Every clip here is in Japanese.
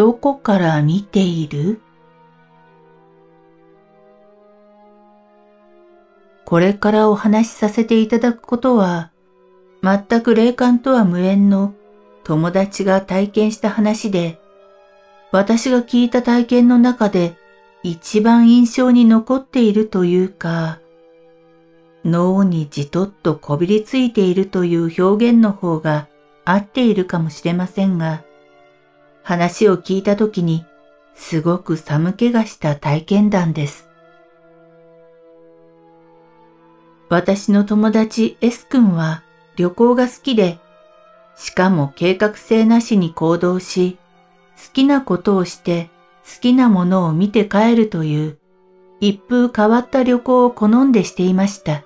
どこから見ている？これからお話しさせていただくことは、全く霊感とは無縁の友達が体験した話で、私が聞いた体験の中で一番印象に残っているというか、脳にじとっとこびりついているという表現の方が合っているかもしれませんが、話を聞いた時にすごく寒気がした体験談です。私の友達 S 君は旅行が好きで、しかも計画性なしに行動し、好きなことをして好きなものを見て帰るという一風変わった旅行を好んでしていました。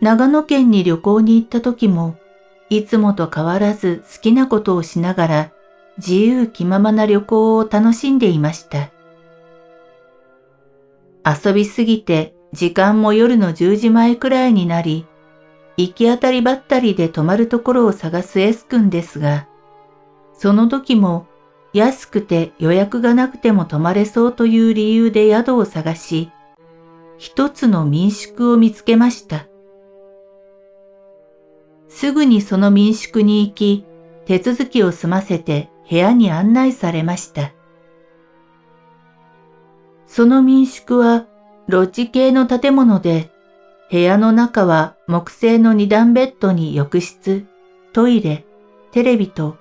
長野県に旅行に行った時もいつもと変わらず好きなことをしながら自由気ままな旅行を楽しんでいました。遊びすぎて時間も夜の10時前くらいになり、行き当たりばったりで泊まるところを探す S 君ですが、その時も安くて予約がなくても泊まれそうという理由で宿を探し、一つの民宿を見つけました。すぐにその民宿に行き、手続きを済ませて部屋に案内されました。その民宿はロッジ系の建物で、部屋の中は木製の二段ベッドに浴室、トイレ、テレビと、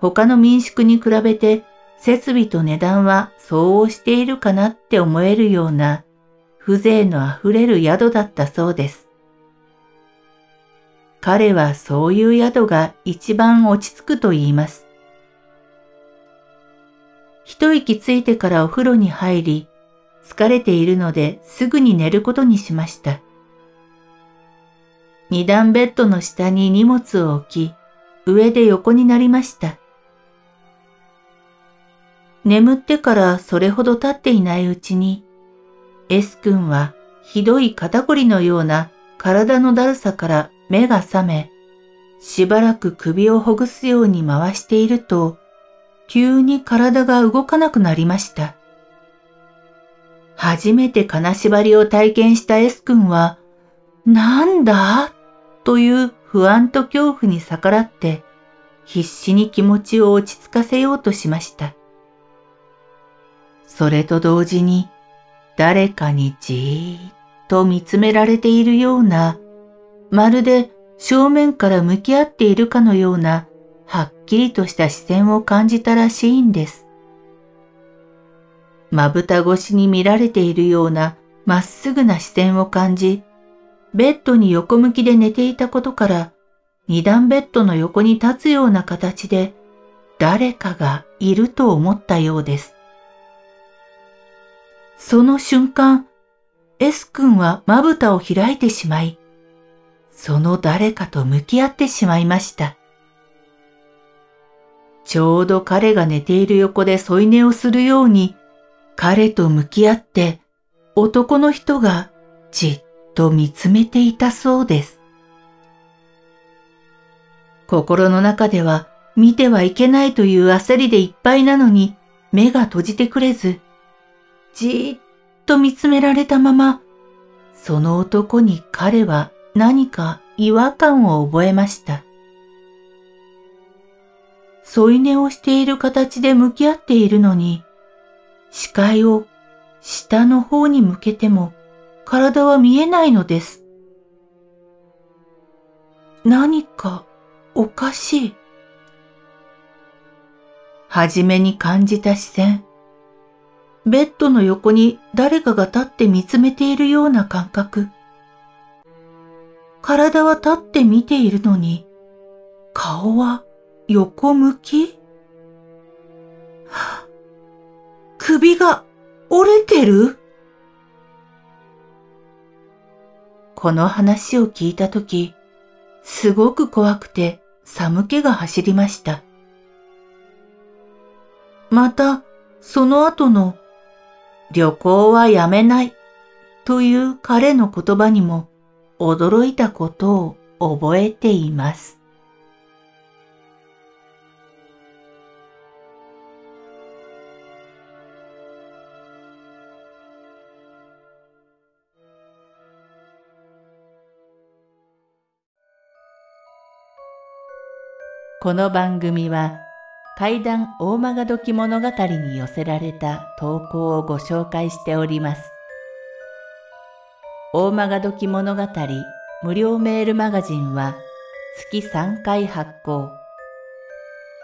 他の民宿に比べて設備と値段は相応しているかなって思えるような風情のあふれる宿だったそうです。彼はそういう宿が一番落ち着くと言います。一息ついてからお風呂に入り、疲れているのですぐに寝ることにしました。二段ベッドの下に荷物を置き、上で横になりました。眠ってからそれほど経っていないうちに、S 君はひどい肩こりのような体のだるさから目が覚め、しばらく首をほぐすように回していると、急に体が動かなくなりました。初めて金縛りを体験した S 君は、なんだ？という不安と恐怖に逆らって、必死に気持ちを落ち着かせようとしました。それと同時に、誰かにじーっと見つめられているようなまるで正面から向き合っているかのようなはっきりとした視線を感じたらしいんです。まぶた越しに見られているようなまっすぐな視線を感じ、ベッドに横向きで寝ていたことから、二段ベッドの横に立つような形で誰かがいると思ったようです。その瞬間、S 君はまぶたを開いてしまい、その誰かと向き合ってしまいました。ちょうど彼が寝ている横で添い寝をするように、彼と向き合って男の人がじっと見つめていたそうです。心の中では見てはいけないという焦りでいっぱいなのに目が閉じてくれず、じっと見つめられたまま、その男に彼は何か違和感を覚えました。添い寝をしている形で向き合っているのに、視界を下の方に向けても体は見えないのです。何かおかしい。はじめに感じた視線。ベッドの横に誰かが立って見つめているような感覚。体は立って見ているのに、顔は横向き、首が折れてる？この話を聞いたとき、すごく怖くて寒気が走りました。また、その後の旅行はやめないという彼の言葉にも驚いたことを覚えています。この番組は怪談大曲どき物語に寄せられた投稿をご紹介しております。大曲どき物語無料メールマガジンは月3回発行。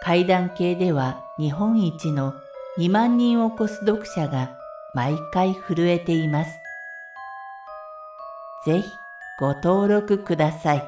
階段系では日本一の2万人を超す読者が毎回震えています。ぜひご登録ください。